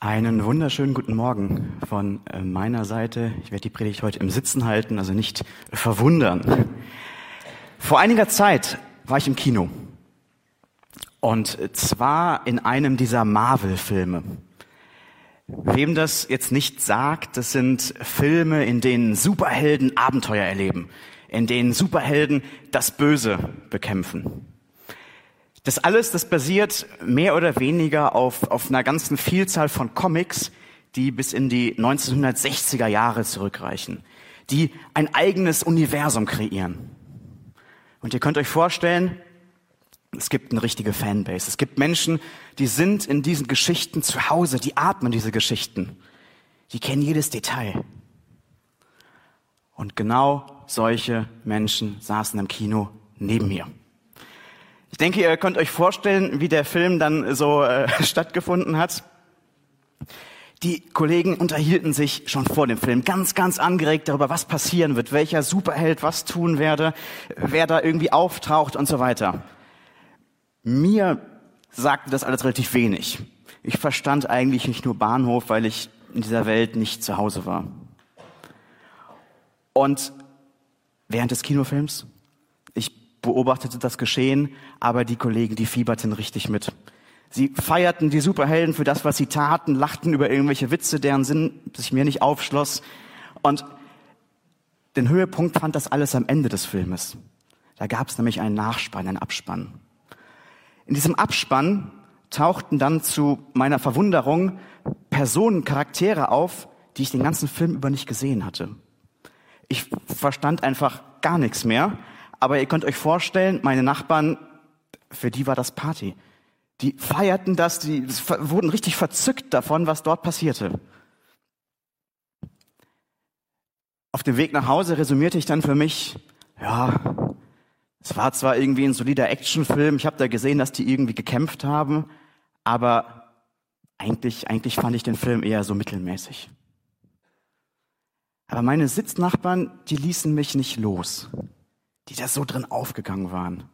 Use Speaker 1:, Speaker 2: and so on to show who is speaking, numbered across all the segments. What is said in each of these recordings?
Speaker 1: Einen wunderschönen guten Morgen von äh, meiner Seite. Ich werde die Predigt heute im Sitzen halten, also nicht verwundern. Vor einiger Zeit war ich im Kino. Und zwar in einem dieser Marvel-Filme. Wem das jetzt nicht sagt, das sind Filme, in denen Superhelden Abenteuer erleben, in denen Superhelden das Böse bekämpfen. Das alles, das basiert mehr oder weniger auf, auf einer ganzen Vielzahl von Comics, die bis in die 1960er Jahre zurückreichen, die ein eigenes Universum kreieren. Und ihr könnt euch vorstellen, es gibt eine richtige Fanbase. Es gibt Menschen, die sind in diesen Geschichten zu Hause, die atmen diese Geschichten. Die kennen jedes Detail. Und genau solche Menschen saßen im Kino neben mir. Ich denke, ihr könnt euch vorstellen, wie der Film dann so äh, stattgefunden hat. Die Kollegen unterhielten sich schon vor dem Film ganz, ganz angeregt darüber, was passieren wird, welcher Superheld was tun werde, wer da irgendwie auftaucht und so weiter. Mir sagte das alles relativ wenig. Ich verstand eigentlich nicht nur Bahnhof, weil ich in dieser Welt nicht zu Hause war. Und während des Kinofilms, beobachtete das Geschehen, aber die Kollegen, die fieberten richtig mit. Sie feierten die Superhelden für das, was sie taten, lachten über irgendwelche Witze, deren Sinn sich mir nicht aufschloss. Und den Höhepunkt fand das alles am Ende des Filmes. Da gab es nämlich einen Nachspann, einen Abspann. In diesem Abspann tauchten dann zu meiner Verwunderung Personen, Charaktere auf, die ich den ganzen Film über nicht gesehen hatte. Ich verstand einfach gar nichts mehr, aber ihr könnt euch vorstellen, meine Nachbarn, für die war das Party. Die feierten das, die wurden richtig verzückt davon, was dort passierte. Auf dem Weg nach Hause resümierte ich dann für mich, ja, es war zwar irgendwie ein solider Actionfilm, ich habe da gesehen, dass die irgendwie gekämpft haben, aber eigentlich, eigentlich fand ich den Film eher so mittelmäßig. Aber meine Sitznachbarn, die ließen mich nicht los die da so drin aufgegangen waren.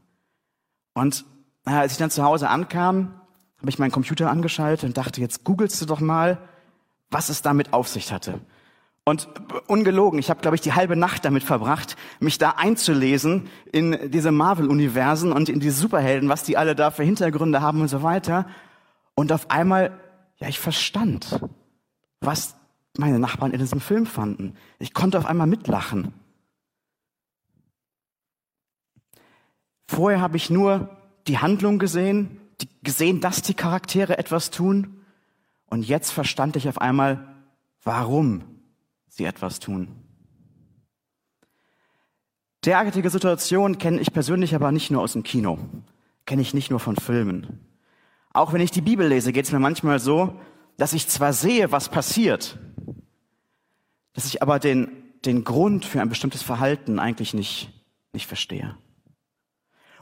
Speaker 1: Und naja, als ich dann zu Hause ankam, habe ich meinen Computer angeschaltet und dachte, jetzt googelst du doch mal, was es damit auf sich hatte. Und ungelogen, ich habe, glaube ich, die halbe Nacht damit verbracht, mich da einzulesen in diese Marvel-Universen und in die Superhelden, was die alle da für Hintergründe haben und so weiter. Und auf einmal, ja, ich verstand, was meine Nachbarn in diesem Film fanden. Ich konnte auf einmal mitlachen. Vorher habe ich nur die Handlung gesehen, die, gesehen, dass die Charaktere etwas tun. Und jetzt verstand ich auf einmal, warum sie etwas tun. Derartige Situationen kenne ich persönlich aber nicht nur aus dem Kino, kenne ich nicht nur von Filmen. Auch wenn ich die Bibel lese, geht es mir manchmal so, dass ich zwar sehe, was passiert, dass ich aber den, den Grund für ein bestimmtes Verhalten eigentlich nicht, nicht verstehe.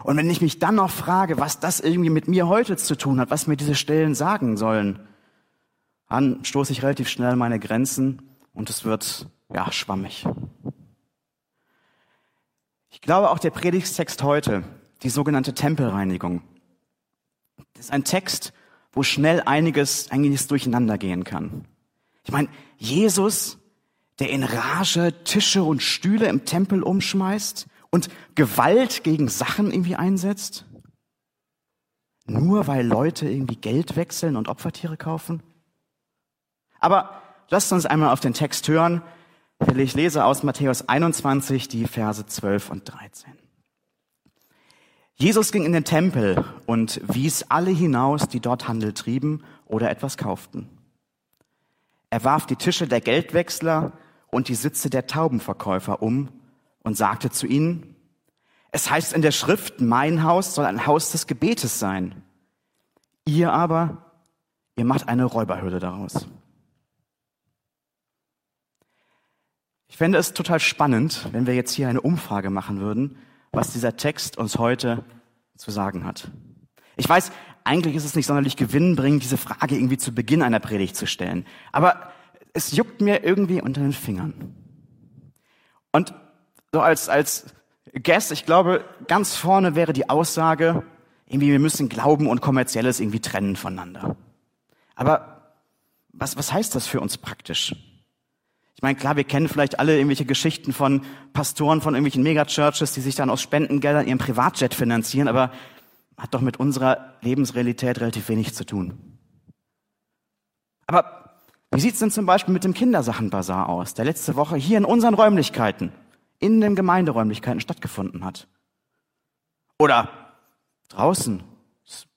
Speaker 1: Und wenn ich mich dann noch frage, was das irgendwie mit mir heute zu tun hat, was mir diese Stellen sagen sollen, dann stoße ich relativ schnell meine Grenzen und es wird, ja, schwammig. Ich glaube auch der Predigstext heute, die sogenannte Tempelreinigung, ist ein Text, wo schnell einiges, einiges durcheinander gehen kann. Ich meine, Jesus, der in Rage Tische und Stühle im Tempel umschmeißt, und Gewalt gegen Sachen irgendwie einsetzt? Nur weil Leute irgendwie Geld wechseln und Opfertiere kaufen? Aber lasst uns einmal auf den Text hören. Ich lese aus Matthäus 21 die Verse 12 und 13. Jesus ging in den Tempel und wies alle hinaus, die dort Handel trieben oder etwas kauften. Er warf die Tische der Geldwechsler und die Sitze der Taubenverkäufer um und sagte zu ihnen, es heißt in der Schrift, mein Haus soll ein Haus des Gebetes sein. Ihr aber, ihr macht eine Räuberhöhle daraus. Ich fände es total spannend, wenn wir jetzt hier eine Umfrage machen würden, was dieser Text uns heute zu sagen hat. Ich weiß, eigentlich ist es nicht sonderlich gewinnbringend, diese Frage irgendwie zu Beginn einer Predigt zu stellen. Aber es juckt mir irgendwie unter den Fingern. Und so als, als Guess, ich glaube, ganz vorne wäre die Aussage, irgendwie wir müssen Glauben und Kommerzielles irgendwie trennen voneinander. Aber was, was heißt das für uns praktisch? Ich meine, klar, wir kennen vielleicht alle irgendwelche Geschichten von Pastoren von irgendwelchen Megachurches, die sich dann aus Spendengeldern ihren Privatjet finanzieren, aber hat doch mit unserer Lebensrealität relativ wenig zu tun. Aber wie sieht's denn zum Beispiel mit dem Kindersachenbazar aus, der letzte Woche hier in unseren Räumlichkeiten, in den Gemeinderäumlichkeiten stattgefunden hat? Oder draußen,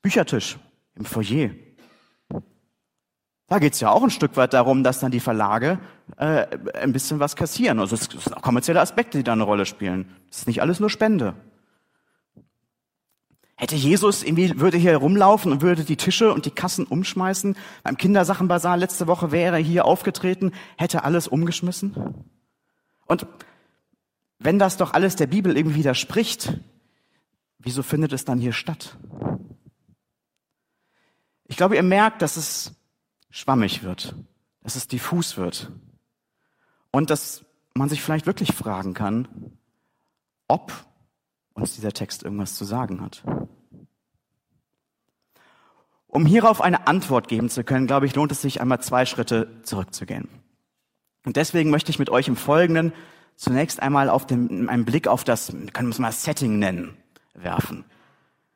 Speaker 1: Büchertisch im Foyer. Da geht's ja auch ein Stück weit darum, dass dann die Verlage äh, ein bisschen was kassieren. Also es sind auch kommerzielle Aspekte, die da eine Rolle spielen. Es ist nicht alles nur Spende. Hätte Jesus irgendwie, würde hier rumlaufen und würde die Tische und die Kassen umschmeißen. Beim Kindersachenbasar letzte Woche wäre er hier aufgetreten, hätte alles umgeschmissen. Und wenn das doch alles der Bibel irgendwie widerspricht, wieso findet es dann hier statt? Ich glaube, ihr merkt, dass es schwammig wird, dass es diffus wird und dass man sich vielleicht wirklich fragen kann, ob uns dieser Text irgendwas zu sagen hat. Um hierauf eine Antwort geben zu können, glaube ich, lohnt es sich einmal zwei Schritte zurückzugehen. Und deswegen möchte ich mit euch im Folgenden zunächst einmal auf den, einen Blick auf das, können wir es mal Setting nennen, werfen.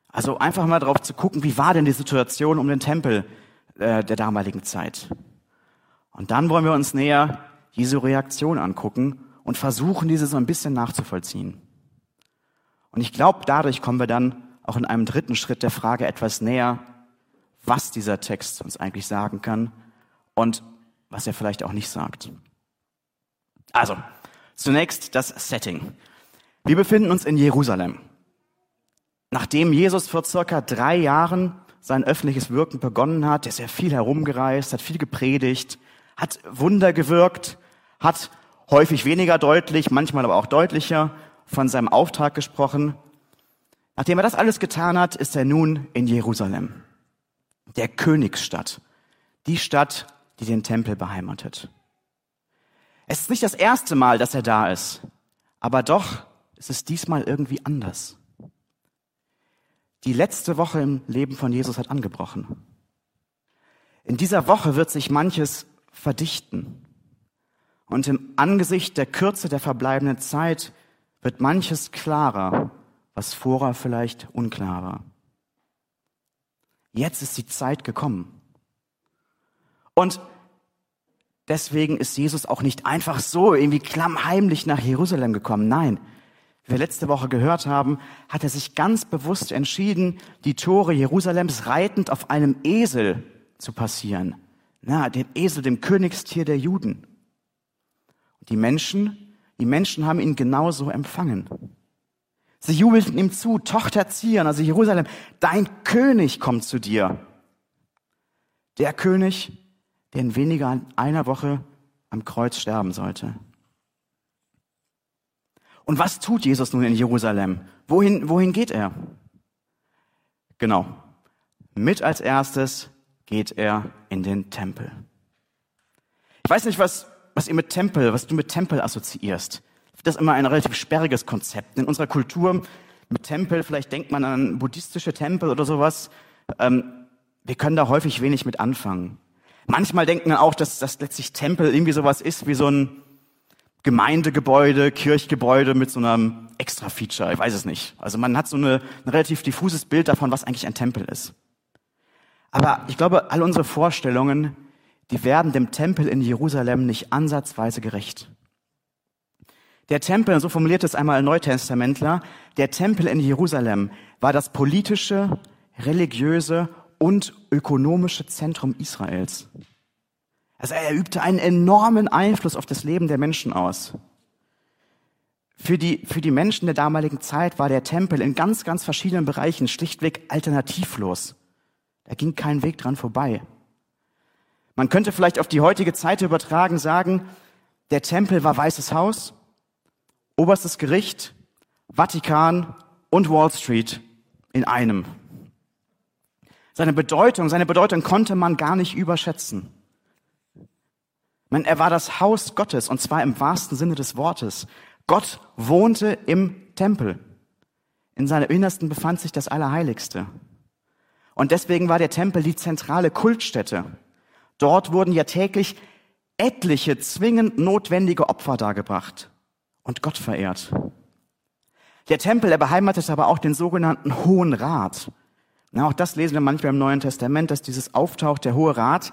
Speaker 1: Also einfach mal drauf zu gucken, wie war denn die Situation um den Tempel äh, der damaligen Zeit. Und dann wollen wir uns näher Jesu Reaktion angucken und versuchen, diese so ein bisschen nachzuvollziehen. Und ich glaube, dadurch kommen wir dann auch in einem dritten Schritt der Frage etwas näher, was dieser Text uns eigentlich sagen kann und was er vielleicht auch nicht sagt. Also, zunächst das Setting. Wir befinden uns in Jerusalem. Nachdem Jesus vor circa drei Jahren sein öffentliches Wirken begonnen hat, ist er viel herumgereist, hat viel gepredigt, hat Wunder gewirkt, hat häufig weniger deutlich, manchmal aber auch deutlicher von seinem Auftrag gesprochen. Nachdem er das alles getan hat, ist er nun in Jerusalem, der Königsstadt, die Stadt, die den Tempel beheimatet. Es ist nicht das erste Mal, dass er da ist, aber doch ist es diesmal irgendwie anders. Die letzte Woche im Leben von Jesus hat angebrochen. In dieser Woche wird sich manches verdichten. Und im Angesicht der Kürze der verbleibenden Zeit wird manches klarer, was vorher vielleicht unklar war. Jetzt ist die Zeit gekommen. Und deswegen ist Jesus auch nicht einfach so irgendwie klammheimlich nach Jerusalem gekommen. Nein, wie wir letzte Woche gehört haben, hat er sich ganz bewusst entschieden, die Tore Jerusalems reitend auf einem Esel zu passieren. Na, dem Esel, dem Königstier der Juden. Und die Menschen, die Menschen haben ihn genauso empfangen. Sie jubelten ihm zu, Tochter Zion, also Jerusalem, dein König kommt zu dir. Der König, der in weniger einer Woche am Kreuz sterben sollte. Und was tut Jesus nun in Jerusalem? Wohin, wohin geht er? Genau. Mit als erstes geht er in den Tempel. Ich weiß nicht, was, was ihr mit Tempel, was du mit Tempel assoziierst. Das ist immer ein relativ sperriges Konzept. In unserer Kultur mit Tempel, vielleicht denkt man an buddhistische Tempel oder sowas. Ähm, wir können da häufig wenig mit anfangen. Manchmal denken wir auch, dass das letztlich Tempel irgendwie sowas ist wie so ein Gemeindegebäude, Kirchgebäude mit so einem Extra-Feature. Ich weiß es nicht. Also man hat so eine, ein relativ diffuses Bild davon, was eigentlich ein Tempel ist. Aber ich glaube, all unsere Vorstellungen, die werden dem Tempel in Jerusalem nicht ansatzweise gerecht. Der Tempel, so formuliert es einmal ein Neutestamentler, der Tempel in Jerusalem war das politische, religiöse und ökonomische Zentrum Israels. Also er übte einen enormen Einfluss auf das Leben der Menschen aus. Für die, für die Menschen der damaligen Zeit war der Tempel in ganz, ganz verschiedenen Bereichen schlichtweg alternativlos. Da ging kein Weg dran vorbei. Man könnte vielleicht auf die heutige Zeit übertragen sagen, der Tempel war Weißes Haus, Oberstes Gericht, Vatikan und Wall Street in einem. Seine Bedeutung, seine Bedeutung konnte man gar nicht überschätzen. Man, er war das Haus Gottes und zwar im wahrsten Sinne des Wortes. Gott wohnte im Tempel. In seinem Innersten befand sich das Allerheiligste. Und deswegen war der Tempel die zentrale Kultstätte. Dort wurden ja täglich etliche zwingend notwendige Opfer dargebracht und Gott verehrt. Der Tempel, er beheimatet aber auch den sogenannten Hohen Rat. Na, auch das lesen wir manchmal im Neuen Testament, dass dieses auftaucht, der Hohe Rat.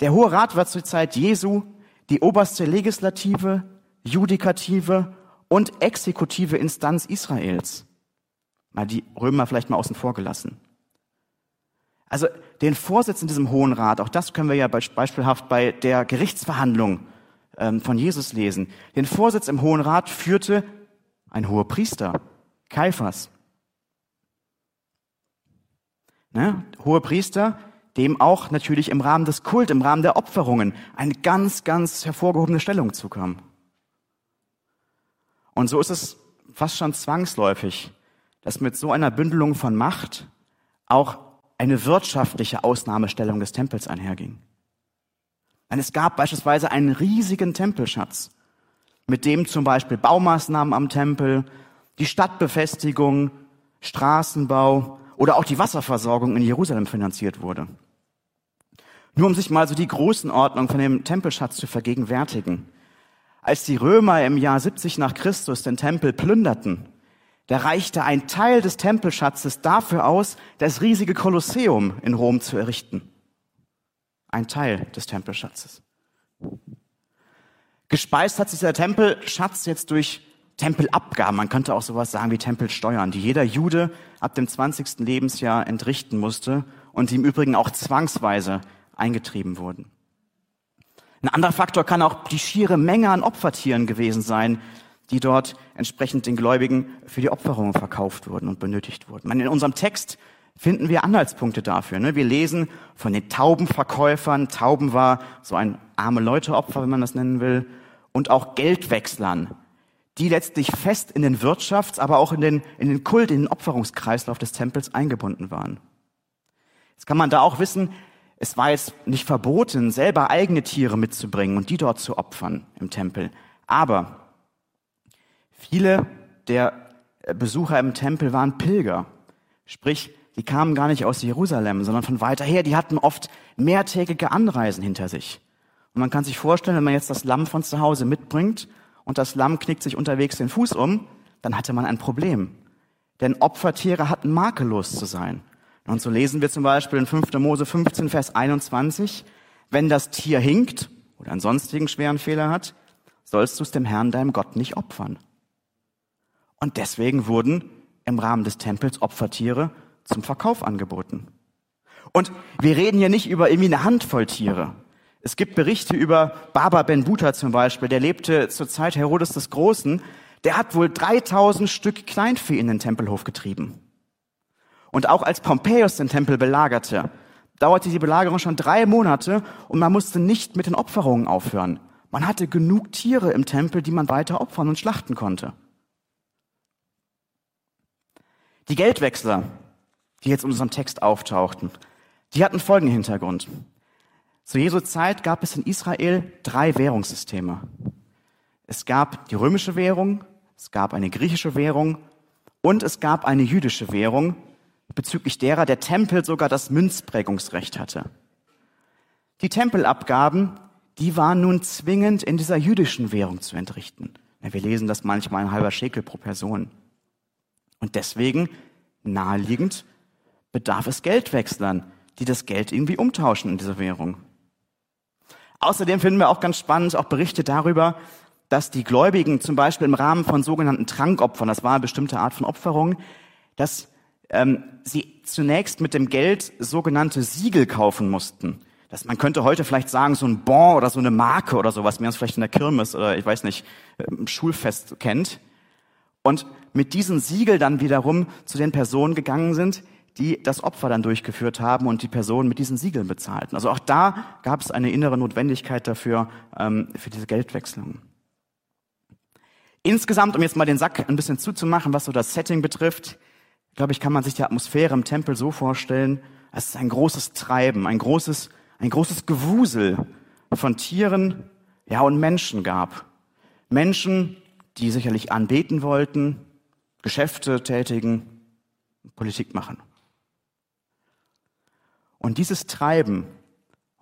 Speaker 1: Der Hohe Rat war zur Zeit Jesu die oberste legislative, judikative und exekutive Instanz Israels. Mal die Römer vielleicht mal außen vor gelassen. Also den Vorsitz in diesem Hohen Rat, auch das können wir ja beispielhaft bei der Gerichtsverhandlung ähm, von Jesus lesen. Den Vorsitz im Hohen Rat führte ein hoher Priester, Kaiphas. Ne? Hohe Priester, dem auch natürlich im Rahmen des Kult, im Rahmen der Opferungen eine ganz, ganz hervorgehobene Stellung zukam. Und so ist es fast schon zwangsläufig, dass mit so einer Bündelung von Macht auch eine wirtschaftliche Ausnahmestellung des Tempels einherging. Denn es gab beispielsweise einen riesigen Tempelschatz, mit dem zum Beispiel Baumaßnahmen am Tempel, die Stadtbefestigung, Straßenbau oder auch die Wasserversorgung in Jerusalem finanziert wurde. Nur um sich mal so die Größenordnung von dem Tempelschatz zu vergegenwärtigen. Als die Römer im Jahr 70 nach Christus den Tempel plünderten, da reichte ein Teil des Tempelschatzes dafür aus, das riesige Kolosseum in Rom zu errichten. Ein Teil des Tempelschatzes. Gespeist hat sich der Tempelschatz jetzt durch Tempelabgaben. Man könnte auch sowas sagen wie Tempelsteuern, die jeder Jude ab dem 20. Lebensjahr entrichten musste und die im Übrigen auch zwangsweise eingetrieben wurden. Ein anderer Faktor kann auch die schiere Menge an Opfertieren gewesen sein, die dort entsprechend den Gläubigen für die Opferung verkauft wurden und benötigt wurden. In unserem Text finden wir Anhaltspunkte dafür. Ne? Wir lesen von den Taubenverkäufern, Tauben war so ein arme Leuteopfer, wenn man das nennen will, und auch Geldwechslern, die letztlich fest in den Wirtschafts-, aber auch in den, in den Kult, in den Opferungskreislauf des Tempels eingebunden waren. Jetzt kann man da auch wissen, es war jetzt nicht verboten, selber eigene Tiere mitzubringen und die dort zu opfern im Tempel. Aber viele der Besucher im Tempel waren Pilger. Sprich, die kamen gar nicht aus Jerusalem, sondern von weiter her. Die hatten oft mehrtägige Anreisen hinter sich. Und man kann sich vorstellen, wenn man jetzt das Lamm von zu Hause mitbringt und das Lamm knickt sich unterwegs den Fuß um, dann hatte man ein Problem. Denn Opfertiere hatten makellos zu sein. Und so lesen wir zum Beispiel in 5. Mose 15, Vers 21, wenn das Tier hinkt oder einen sonstigen schweren Fehler hat, sollst du es dem Herrn, deinem Gott, nicht opfern. Und deswegen wurden im Rahmen des Tempels Opfertiere zum Verkauf angeboten. Und wir reden hier nicht über irgendwie eine Handvoll Tiere. Es gibt Berichte über Baba Ben Buta zum Beispiel, der lebte zur Zeit Herodes des Großen. Der hat wohl 3000 Stück Kleinvieh in den Tempelhof getrieben. Und auch als Pompeius den Tempel belagerte, dauerte die Belagerung schon drei Monate und man musste nicht mit den Opferungen aufhören. Man hatte genug Tiere im Tempel, die man weiter opfern und schlachten konnte. Die Geldwechsler, die jetzt in unserem Text auftauchten, die hatten folgenden Hintergrund. Zu Jesu Zeit gab es in Israel drei Währungssysteme. Es gab die römische Währung, es gab eine griechische Währung und es gab eine jüdische Währung, bezüglich derer der Tempel sogar das Münzprägungsrecht hatte. Die Tempelabgaben, die waren nun zwingend in dieser jüdischen Währung zu entrichten. Wir lesen das manchmal ein halber Schekel pro Person. Und deswegen, naheliegend, bedarf es Geldwechslern, die das Geld irgendwie umtauschen in dieser Währung. Außerdem finden wir auch ganz spannend auch Berichte darüber, dass die Gläubigen zum Beispiel im Rahmen von sogenannten Trankopfern, das war eine bestimmte Art von Opferung, dass ähm, sie zunächst mit dem Geld sogenannte Siegel kaufen mussten. Das, man könnte heute vielleicht sagen, so ein Bon oder so eine Marke oder sowas, wie man es vielleicht in der Kirmes oder ich weiß nicht, im Schulfest kennt. Und mit diesen Siegel dann wiederum zu den Personen gegangen sind, die das Opfer dann durchgeführt haben und die Personen mit diesen Siegeln bezahlten. Also auch da gab es eine innere Notwendigkeit dafür, ähm, für diese Geldwechslung. Insgesamt, um jetzt mal den Sack ein bisschen zuzumachen, was so das Setting betrifft, glaube ich, kann man sich die Atmosphäre im Tempel so vorstellen, es ist ein großes Treiben, ein großes, ein großes Gewusel von Tieren, ja, und Menschen gab. Menschen, die sicherlich anbeten wollten, Geschäfte tätigen, Politik machen. Und dieses Treiben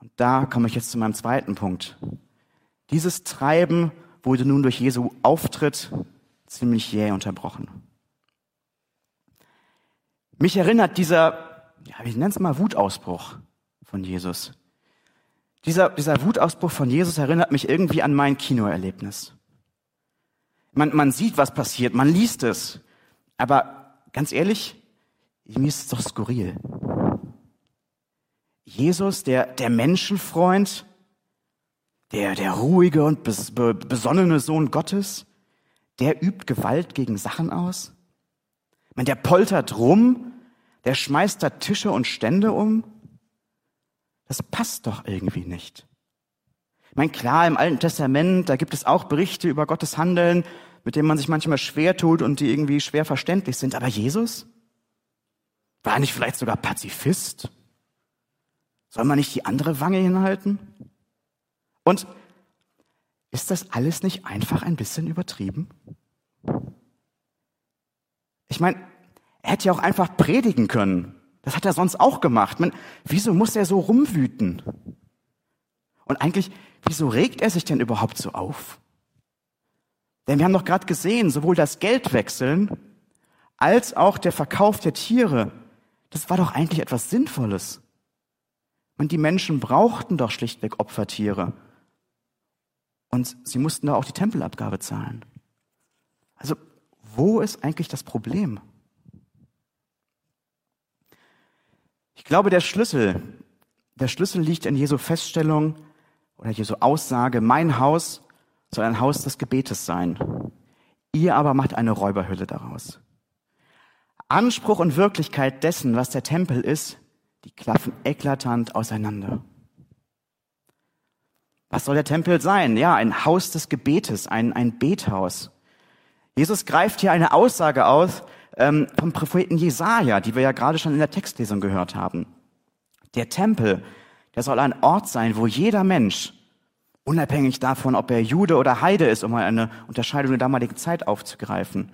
Speaker 1: Und da komme ich jetzt zu meinem zweiten Punkt. Dieses Treiben wurde nun durch Jesu Auftritt ziemlich jäh unterbrochen. Mich erinnert dieser, ja, wie nennt es mal, Wutausbruch von Jesus. Dieser, dieser Wutausbruch von Jesus erinnert mich irgendwie an mein Kinoerlebnis. Man, man sieht, was passiert, man liest es. Aber ganz ehrlich, mir ist es doch skurril. Jesus, der, der Menschenfreund, der, der ruhige und bes, be, besonnene Sohn Gottes, der übt Gewalt gegen Sachen aus? Man, der poltert rum, der schmeißt da Tische und Stände um? Das passt doch irgendwie nicht. Ich meine, klar, im Alten Testament, da gibt es auch Berichte über Gottes Handeln, mit denen man sich manchmal schwer tut und die irgendwie schwer verständlich sind. Aber Jesus? War er nicht vielleicht sogar Pazifist? Soll man nicht die andere Wange hinhalten? Und ist das alles nicht einfach ein bisschen übertrieben? Ich meine, er hätte ja auch einfach predigen können. Das hat er sonst auch gemacht. Man, wieso muss er so rumwüten? Und eigentlich, wieso regt er sich denn überhaupt so auf? Denn wir haben doch gerade gesehen, sowohl das Geldwechseln als auch der Verkauf der Tiere, das war doch eigentlich etwas Sinnvolles. Und die Menschen brauchten doch schlichtweg Opfertiere. Und sie mussten da auch die Tempelabgabe zahlen. Also, wo ist eigentlich das Problem? Ich glaube, der Schlüssel, der Schlüssel liegt in Jesu Feststellung oder Jesu Aussage, mein Haus soll ein Haus des Gebetes sein. Ihr aber macht eine Räuberhülle daraus. Anspruch und Wirklichkeit dessen, was der Tempel ist, die klaffen eklatant auseinander. Was soll der Tempel sein? Ja, ein Haus des Gebetes, ein, ein Bethaus. Jesus greift hier eine Aussage aus ähm, vom Propheten Jesaja, die wir ja gerade schon in der Textlesung gehört haben. Der Tempel, der soll ein Ort sein, wo jeder Mensch, unabhängig davon, ob er Jude oder Heide ist, um mal eine Unterscheidung der damaligen Zeit aufzugreifen,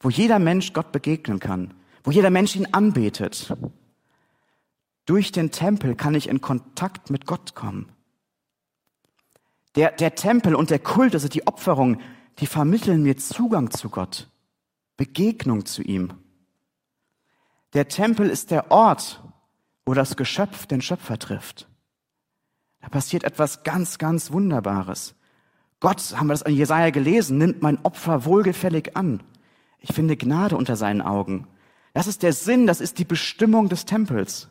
Speaker 1: wo jeder Mensch Gott begegnen kann, wo jeder Mensch ihn anbetet. Durch den Tempel kann ich in Kontakt mit Gott kommen. Der, der Tempel und der Kult, also die Opferung, die vermitteln mir Zugang zu Gott, Begegnung zu ihm. Der Tempel ist der Ort, wo das Geschöpf den Schöpfer trifft. Da passiert etwas ganz, ganz Wunderbares. Gott, haben wir das an Jesaja gelesen, nimmt mein Opfer wohlgefällig an. Ich finde Gnade unter seinen Augen. Das ist der Sinn, das ist die Bestimmung des Tempels.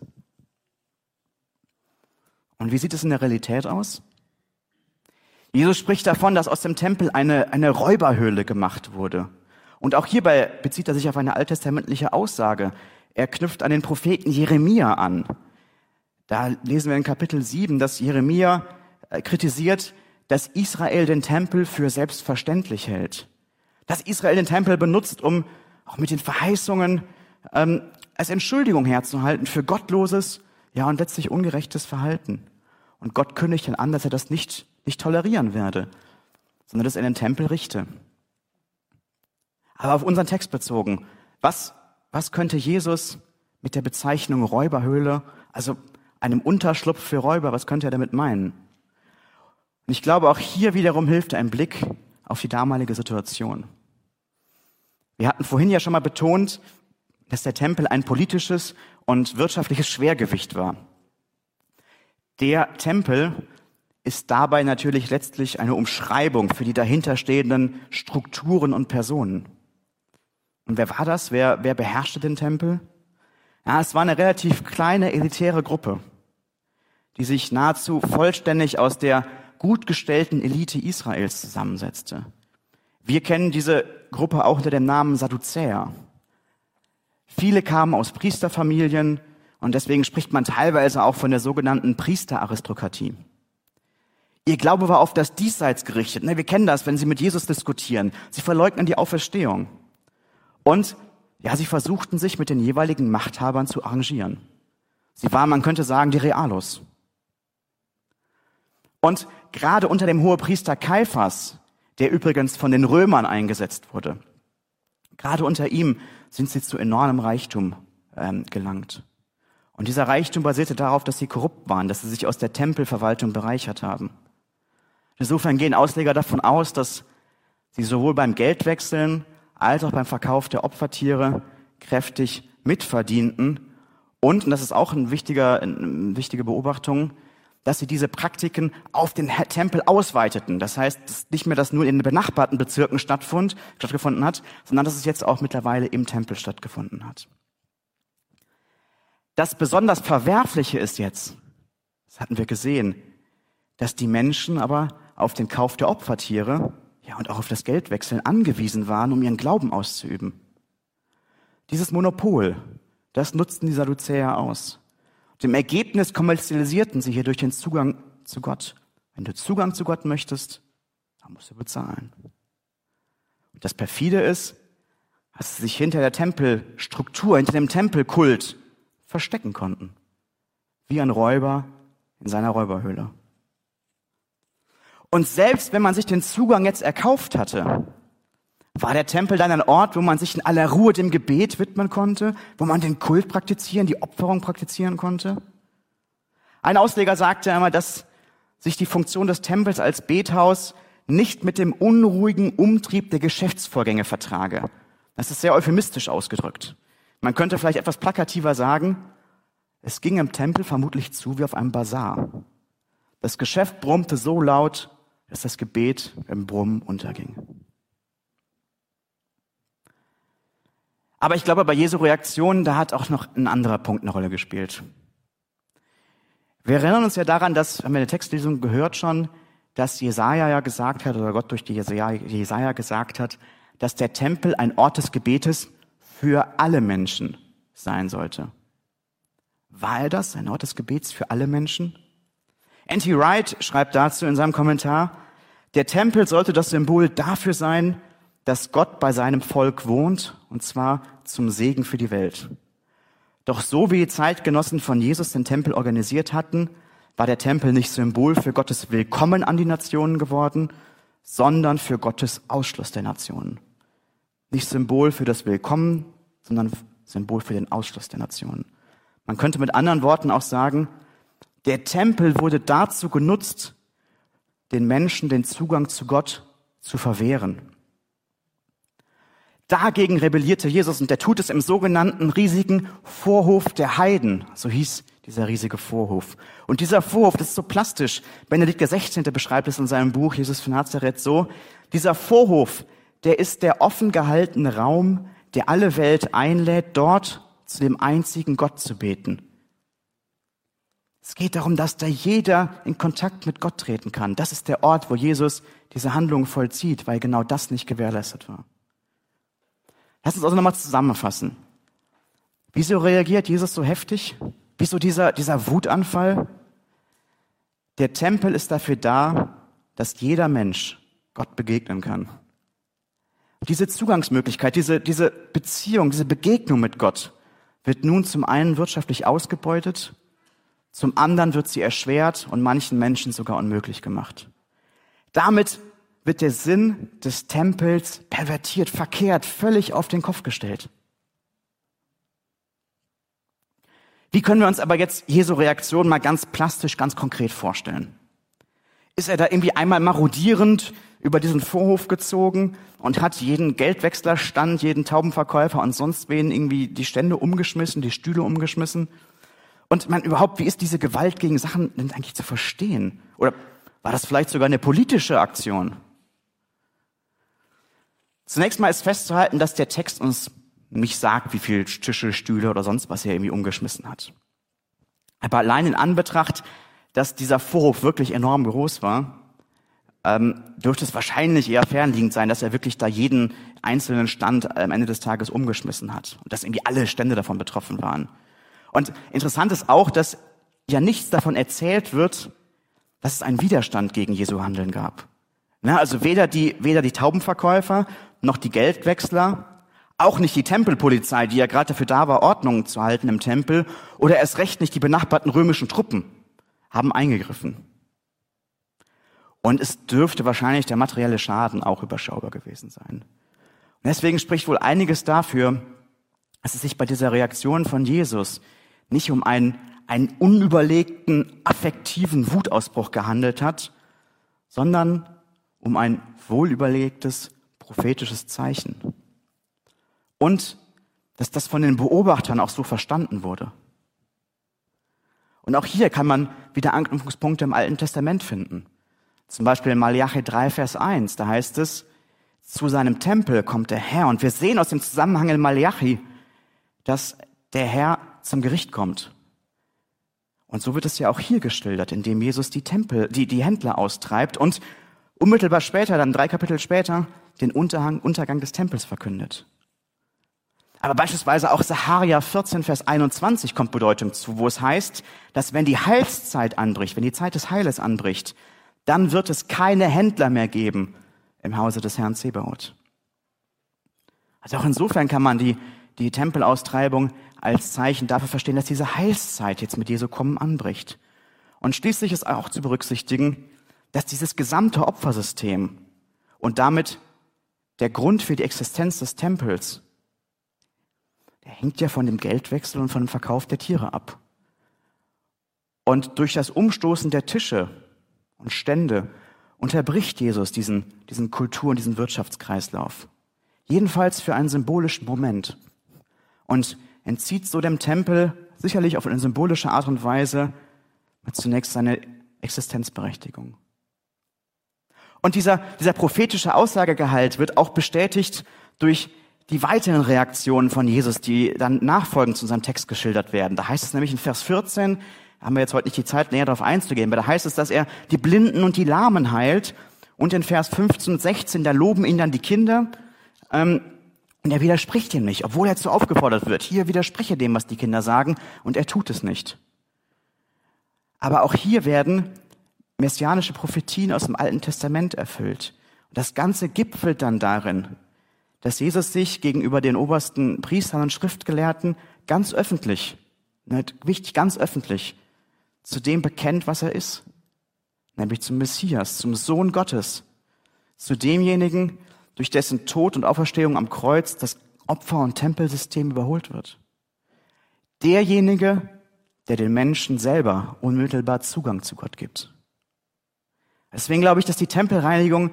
Speaker 1: Und wie sieht es in der Realität aus? Jesus spricht davon, dass aus dem Tempel eine, eine Räuberhöhle gemacht wurde. Und auch hierbei bezieht er sich auf eine alttestamentliche Aussage. Er knüpft an den Propheten Jeremia an. Da lesen wir in Kapitel 7, dass Jeremia äh, kritisiert, dass Israel den Tempel für selbstverständlich hält. Dass Israel den Tempel benutzt, um auch mit den Verheißungen ähm, als Entschuldigung herzuhalten für gottloses ja, und letztlich ungerechtes Verhalten. Und Gott kündigt dann an, dass er das nicht, nicht tolerieren werde, sondern dass er den Tempel richte. Aber auf unseren Text bezogen, was, was könnte Jesus mit der Bezeichnung Räuberhöhle, also einem Unterschlupf für Räuber, was könnte er damit meinen? Und ich glaube, auch hier wiederum hilft ein Blick auf die damalige Situation. Wir hatten vorhin ja schon mal betont, dass der Tempel ein politisches und wirtschaftliches Schwergewicht war. Der Tempel ist dabei natürlich letztlich eine Umschreibung für die dahinterstehenden Strukturen und Personen. Und wer war das? Wer, wer beherrschte den Tempel? Ja, es war eine relativ kleine elitäre Gruppe, die sich nahezu vollständig aus der gut gestellten Elite Israels zusammensetzte. Wir kennen diese Gruppe auch unter dem Namen Sadduzäer. Viele kamen aus Priesterfamilien und deswegen spricht man teilweise auch von der sogenannten Priesteraristokratie. Ihr Glaube war auf das Diesseits gerichtet. Wir kennen das, wenn Sie mit Jesus diskutieren. Sie verleugnen die Auferstehung. Und ja, sie versuchten sich mit den jeweiligen Machthabern zu arrangieren. Sie waren, man könnte sagen, die Realos. Und gerade unter dem Hohepriester Kaiphas, der übrigens von den Römern eingesetzt wurde, gerade unter ihm sind sie zu enormem Reichtum ähm, gelangt. Und dieser Reichtum basierte darauf, dass sie korrupt waren, dass sie sich aus der Tempelverwaltung bereichert haben. Insofern gehen Ausleger davon aus, dass sie sowohl beim Geldwechseln als auch beim Verkauf der Opfertiere kräftig mitverdienten. Und, und das ist auch ein wichtiger, eine wichtige Beobachtung, dass sie diese Praktiken auf den Tempel ausweiteten. Das heißt, dass nicht mehr das nur in den benachbarten Bezirken stattfand, stattgefunden hat, sondern dass es jetzt auch mittlerweile im Tempel stattgefunden hat. Das besonders Verwerfliche ist jetzt, das hatten wir gesehen, dass die Menschen aber auf den Kauf der Opfertiere ja, und auch auf das Geldwechseln angewiesen waren, um ihren Glauben auszuüben. Dieses Monopol, das nutzten die Sadduzäer aus. Im Ergebnis kommerzialisierten sie hier durch den Zugang zu Gott. Wenn du Zugang zu Gott möchtest, dann musst du bezahlen. Und das perfide ist, dass sie sich hinter der Tempelstruktur, hinter dem Tempelkult verstecken konnten. Wie ein Räuber in seiner Räuberhöhle. Und selbst wenn man sich den Zugang jetzt erkauft hatte, war der Tempel dann ein Ort, wo man sich in aller Ruhe dem Gebet widmen konnte, wo man den Kult praktizieren, die Opferung praktizieren konnte? Ein Ausleger sagte einmal, dass sich die Funktion des Tempels als Bethaus nicht mit dem unruhigen Umtrieb der Geschäftsvorgänge vertrage. Das ist sehr euphemistisch ausgedrückt. Man könnte vielleicht etwas plakativer sagen, es ging im Tempel vermutlich zu wie auf einem Bazar. Das Geschäft brummte so laut, dass das Gebet im Brummen unterging. Aber ich glaube, bei Jesu Reaktion, da hat auch noch ein anderer Punkt eine Rolle gespielt. Wir erinnern uns ja daran, dass, haben wir in der Textlesung gehört schon, dass Jesaja ja gesagt hat, oder Gott durch die Jesaja, Jesaja gesagt hat, dass der Tempel ein Ort des Gebetes für alle Menschen sein sollte. War er das, ein Ort des Gebets für alle Menschen? N.T. Wright schreibt dazu in seinem Kommentar, der Tempel sollte das Symbol dafür sein, dass Gott bei seinem Volk wohnt, und zwar zum Segen für die Welt. Doch so wie die Zeitgenossen von Jesus den Tempel organisiert hatten, war der Tempel nicht Symbol für Gottes Willkommen an die Nationen geworden, sondern für Gottes Ausschluss der Nationen. Nicht Symbol für das Willkommen, sondern Symbol für den Ausschluss der Nationen. Man könnte mit anderen Worten auch sagen, der Tempel wurde dazu genutzt, den Menschen den Zugang zu Gott zu verwehren. Dagegen rebellierte Jesus und der tut es im sogenannten riesigen Vorhof der Heiden. So hieß dieser riesige Vorhof. Und dieser Vorhof, das ist so plastisch. Benedikt XVI. beschreibt es in seinem Buch Jesus von Nazareth so. Dieser Vorhof, der ist der offen gehaltene Raum, der alle Welt einlädt, dort zu dem einzigen Gott zu beten. Es geht darum, dass da jeder in Kontakt mit Gott treten kann. Das ist der Ort, wo Jesus diese Handlung vollzieht, weil genau das nicht gewährleistet war. Lass uns also nochmal zusammenfassen. Wieso reagiert Jesus so heftig? Wieso dieser, dieser Wutanfall? Der Tempel ist dafür da, dass jeder Mensch Gott begegnen kann. Diese Zugangsmöglichkeit, diese, diese Beziehung, diese Begegnung mit Gott wird nun zum einen wirtschaftlich ausgebeutet zum anderen wird sie erschwert und manchen Menschen sogar unmöglich gemacht. Damit wird der Sinn des Tempels pervertiert, verkehrt, völlig auf den Kopf gestellt. Wie können wir uns aber jetzt Jesu Reaktion mal ganz plastisch, ganz konkret vorstellen? Ist er da irgendwie einmal marodierend über diesen Vorhof gezogen und hat jeden Geldwechslerstand, jeden Taubenverkäufer und sonst wen irgendwie die Stände umgeschmissen, die Stühle umgeschmissen und man überhaupt, wie ist diese Gewalt gegen Sachen denn eigentlich zu verstehen? Oder war das vielleicht sogar eine politische Aktion? Zunächst mal ist festzuhalten, dass der Text uns nicht sagt, wie viel Tische, Stühle oder sonst was er irgendwie umgeschmissen hat. Aber allein in Anbetracht, dass dieser Vorhof wirklich enorm groß war, ähm, dürfte es wahrscheinlich eher fernliegend sein, dass er wirklich da jeden einzelnen Stand am Ende des Tages umgeschmissen hat und dass irgendwie alle Stände davon betroffen waren. Und interessant ist auch, dass ja nichts davon erzählt wird, dass es einen Widerstand gegen Jesu Handeln gab. Na, also weder die, weder die Taubenverkäufer noch die Geldwechsler, auch nicht die Tempelpolizei, die ja gerade dafür da war, Ordnung zu halten im Tempel, oder erst recht nicht die benachbarten römischen Truppen, haben eingegriffen. Und es dürfte wahrscheinlich der materielle Schaden auch überschaubar gewesen sein. Und deswegen spricht wohl einiges dafür, dass es sich bei dieser Reaktion von Jesus nicht um einen, einen unüberlegten, affektiven Wutausbruch gehandelt hat, sondern um ein wohlüberlegtes, prophetisches Zeichen. Und dass das von den Beobachtern auch so verstanden wurde. Und auch hier kann man wieder Anknüpfungspunkte im Alten Testament finden. Zum Beispiel in Malachi 3, Vers 1, da heißt es, zu seinem Tempel kommt der Herr. Und wir sehen aus dem Zusammenhang in Malachi, dass der Herr zum Gericht kommt. Und so wird es ja auch hier geschildert, indem Jesus die Tempel, die, die Händler austreibt und unmittelbar später, dann drei Kapitel später, den Untergang, Untergang des Tempels verkündet. Aber beispielsweise auch Saharia 14, Vers 21 kommt Bedeutung zu, wo es heißt, dass wenn die Heilszeit anbricht, wenn die Zeit des Heiles anbricht, dann wird es keine Händler mehr geben im Hause des Herrn Zebaoth. Also auch insofern kann man die, die Tempelaustreibung als Zeichen dafür verstehen, dass diese Heilszeit jetzt mit Jesu Kommen anbricht. Und schließlich ist auch zu berücksichtigen, dass dieses gesamte Opfersystem und damit der Grund für die Existenz des Tempels, der hängt ja von dem Geldwechsel und von dem Verkauf der Tiere ab. Und durch das Umstoßen der Tische und Stände unterbricht Jesus diesen, diesen Kultur- und diesen Wirtschaftskreislauf. Jedenfalls für einen symbolischen Moment. Und entzieht so dem Tempel sicherlich auf eine symbolische Art und Weise zunächst seine Existenzberechtigung. Und dieser, dieser prophetische Aussagegehalt wird auch bestätigt durch die weiteren Reaktionen von Jesus, die dann nachfolgend zu unserem Text geschildert werden. Da heißt es nämlich in Vers 14, haben wir jetzt heute nicht die Zeit, näher darauf einzugehen, aber da heißt es, dass er die Blinden und die Lahmen heilt. Und in Vers 15 und 16, da loben ihn dann die Kinder. Ähm, und er widerspricht ihm nicht, obwohl er zu aufgefordert wird. Hier widerspreche dem, was die Kinder sagen, und er tut es nicht. Aber auch hier werden messianische Prophetien aus dem Alten Testament erfüllt. Und das Ganze gipfelt dann darin, dass Jesus sich gegenüber den obersten Priestern und Schriftgelehrten ganz öffentlich, wichtig, ganz öffentlich, zu dem bekennt, was er ist, nämlich zum Messias, zum Sohn Gottes, zu demjenigen, durch dessen Tod und Auferstehung am Kreuz das Opfer- und Tempelsystem überholt wird. Derjenige, der den Menschen selber unmittelbar Zugang zu Gott gibt. Deswegen glaube ich, dass die Tempelreinigung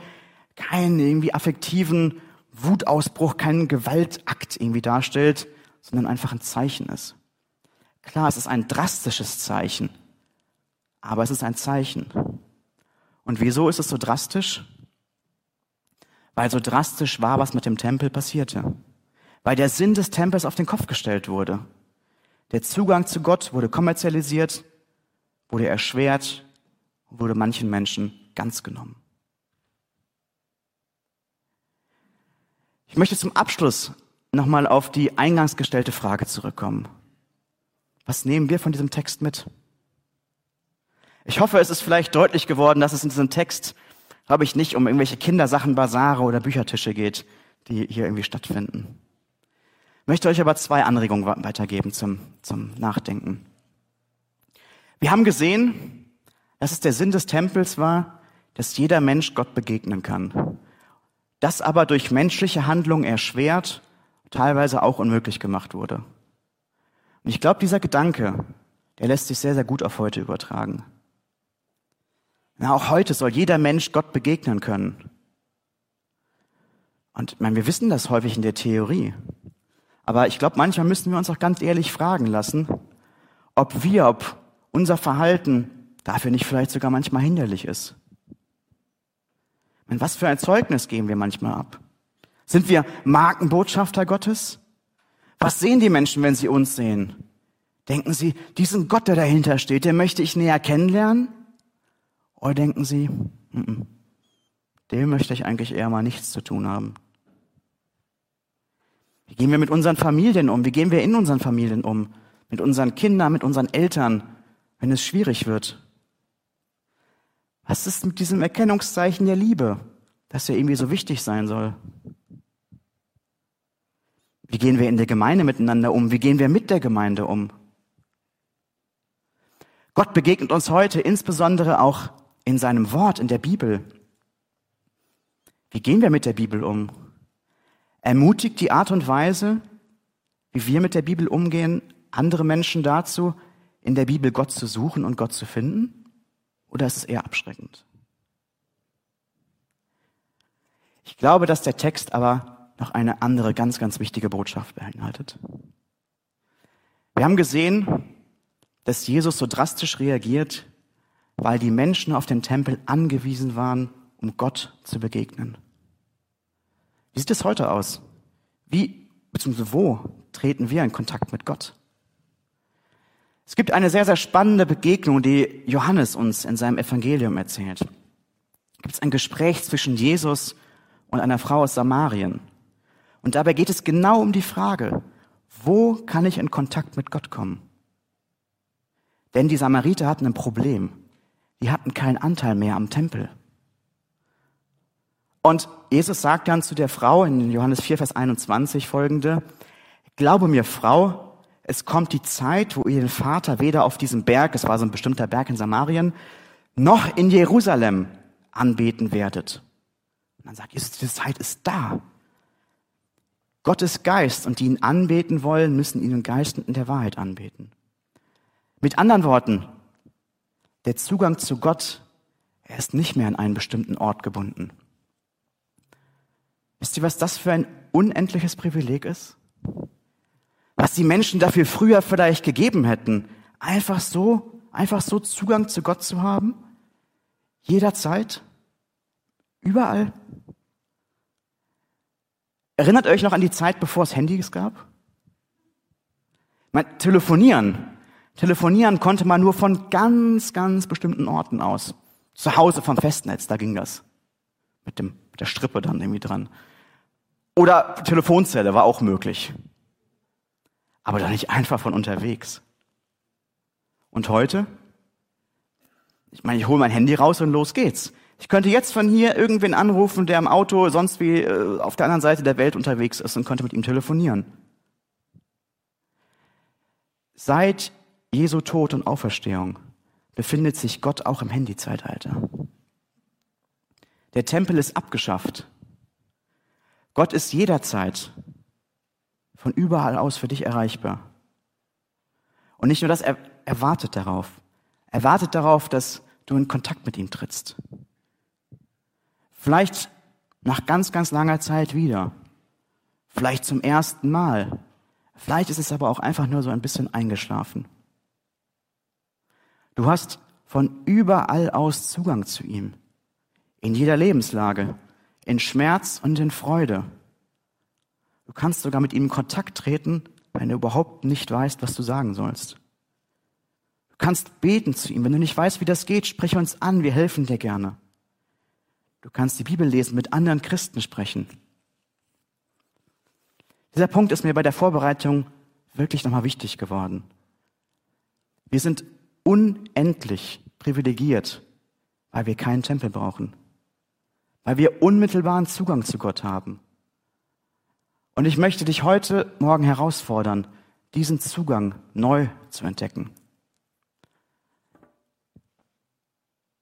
Speaker 1: keinen irgendwie affektiven Wutausbruch, keinen Gewaltakt irgendwie darstellt, sondern einfach ein Zeichen ist. Klar, es ist ein drastisches Zeichen, aber es ist ein Zeichen. Und wieso ist es so drastisch? Weil so drastisch war, was mit dem Tempel passierte. Weil der Sinn des Tempels auf den Kopf gestellt wurde. Der Zugang zu Gott wurde kommerzialisiert, wurde erschwert, wurde manchen Menschen ganz genommen. Ich möchte zum Abschluss nochmal auf die eingangs gestellte Frage zurückkommen. Was nehmen wir von diesem Text mit? Ich hoffe, es ist vielleicht deutlich geworden, dass es in diesem Text, glaube ich, nicht um irgendwelche Kindersachen, Basare oder Büchertische geht, die hier irgendwie stattfinden. Ich möchte euch aber zwei Anregungen weitergeben zum, zum Nachdenken. Wir haben gesehen, dass es der Sinn des Tempels war, dass jeder Mensch Gott begegnen kann. Das aber durch menschliche Handlung erschwert, teilweise auch unmöglich gemacht wurde. Und ich glaube, dieser Gedanke, der lässt sich sehr, sehr gut auf heute übertragen. Na, auch heute soll jeder Mensch Gott begegnen können. Und meine, wir wissen das häufig in der Theorie. Aber ich glaube, manchmal müssen wir uns auch ganz ehrlich fragen lassen, ob wir, ob unser Verhalten dafür nicht vielleicht sogar manchmal hinderlich ist. Meine, was für ein Zeugnis geben wir manchmal ab? Sind wir Markenbotschafter Gottes? Was sehen die Menschen, wenn sie uns sehen? Denken sie, diesen Gott, der dahinter steht, den möchte ich näher kennenlernen? Oder denken Sie, m dem möchte ich eigentlich eher mal nichts zu tun haben? Wie gehen wir mit unseren Familien um? Wie gehen wir in unseren Familien um? Mit unseren Kindern, mit unseren Eltern, wenn es schwierig wird? Was ist mit diesem Erkennungszeichen der Liebe, das ja irgendwie so wichtig sein soll? Wie gehen wir in der Gemeinde miteinander um? Wie gehen wir mit der Gemeinde um? Gott begegnet uns heute insbesondere auch in seinem Wort, in der Bibel. Wie gehen wir mit der Bibel um? Ermutigt die Art und Weise, wie wir mit der Bibel umgehen, andere Menschen dazu, in der Bibel Gott zu suchen und Gott zu finden? Oder ist es eher abschreckend? Ich glaube, dass der Text aber noch eine andere ganz, ganz wichtige Botschaft beinhaltet. Wir haben gesehen, dass Jesus so drastisch reagiert, weil die Menschen auf den Tempel angewiesen waren, um Gott zu begegnen. Wie sieht es heute aus? Wie bzw. wo treten wir in Kontakt mit Gott? Es gibt eine sehr, sehr spannende Begegnung, die Johannes uns in seinem Evangelium erzählt. Es gibt ein Gespräch zwischen Jesus und einer Frau aus Samarien. Und dabei geht es genau um die Frage, wo kann ich in Kontakt mit Gott kommen? Denn die Samariter hatten ein Problem. Die hatten keinen Anteil mehr am Tempel. Und Jesus sagt dann zu der Frau in Johannes 4, Vers 21 folgende, Glaube mir, Frau, es kommt die Zeit, wo ihr den Vater weder auf diesem Berg, es war so ein bestimmter Berg in Samarien, noch in Jerusalem anbeten werdet. Und dann sagt Jesus, diese Zeit ist da. Gottes Geist und die ihn anbeten wollen, müssen ihn im Geist und in der Wahrheit anbeten. Mit anderen Worten, der Zugang zu Gott, er ist nicht mehr an einen bestimmten Ort gebunden. Wisst ihr, was das für ein unendliches Privileg ist? Was die Menschen dafür früher vielleicht gegeben hätten, einfach so, einfach so Zugang zu Gott zu haben? Jederzeit? Überall? Erinnert euch noch an die Zeit, bevor es Handys gab? Mein, telefonieren. Telefonieren konnte man nur von ganz, ganz bestimmten Orten aus. Zu Hause vom Festnetz, da ging das. Mit, dem, mit der Strippe dann irgendwie dran. Oder Telefonzelle war auch möglich. Aber doch nicht einfach von unterwegs. Und heute? Ich meine, ich hole mein Handy raus und los geht's. Ich könnte jetzt von hier irgendwen anrufen, der im Auto sonst wie äh, auf der anderen Seite der Welt unterwegs ist und könnte mit ihm telefonieren. Seit Jesu Tod und Auferstehung befindet sich Gott auch im Handyzeitalter. Der Tempel ist abgeschafft. Gott ist jederzeit von überall aus für dich erreichbar. Und nicht nur das, er, wartet darauf. Er wartet darauf, dass du in Kontakt mit ihm trittst. Vielleicht nach ganz, ganz langer Zeit wieder. Vielleicht zum ersten Mal. Vielleicht ist es aber auch einfach nur so ein bisschen eingeschlafen. Du hast von überall aus Zugang zu ihm. In jeder Lebenslage. In Schmerz und in Freude. Du kannst sogar mit ihm in Kontakt treten, wenn du überhaupt nicht weißt, was du sagen sollst. Du kannst beten zu ihm. Wenn du nicht weißt, wie das geht, sprich uns an. Wir helfen dir gerne. Du kannst die Bibel lesen, mit anderen Christen sprechen. Dieser Punkt ist mir bei der Vorbereitung wirklich nochmal wichtig geworden. Wir sind unendlich privilegiert, weil wir keinen Tempel brauchen, weil wir unmittelbaren Zugang zu Gott haben. Und ich möchte dich heute Morgen herausfordern, diesen Zugang neu zu entdecken.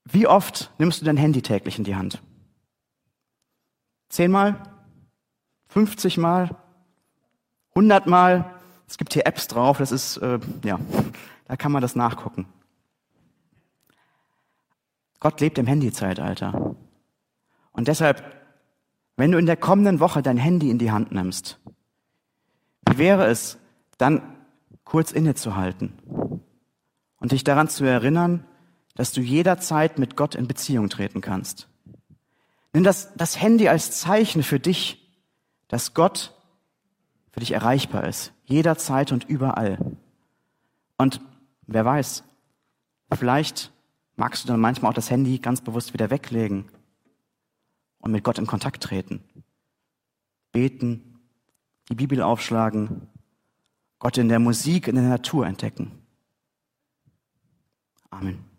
Speaker 1: Wie oft nimmst du dein Handy täglich in die Hand? Zehnmal? 50 Mal? 100 Mal? Es gibt hier Apps drauf, das ist, äh, ja, da kann man das nachgucken. Gott lebt im Handyzeitalter. Und deshalb, wenn du in der kommenden Woche dein Handy in die Hand nimmst, wie wäre es, dann kurz innezuhalten und dich daran zu erinnern, dass du jederzeit mit Gott in Beziehung treten kannst. Nimm das, das Handy als Zeichen für dich, dass Gott für dich erreichbar ist, jederzeit und überall. Und wer weiß, vielleicht magst du dann manchmal auch das Handy ganz bewusst wieder weglegen und mit Gott in Kontakt treten. Beten, die Bibel aufschlagen, Gott in der Musik, in der Natur entdecken. Amen.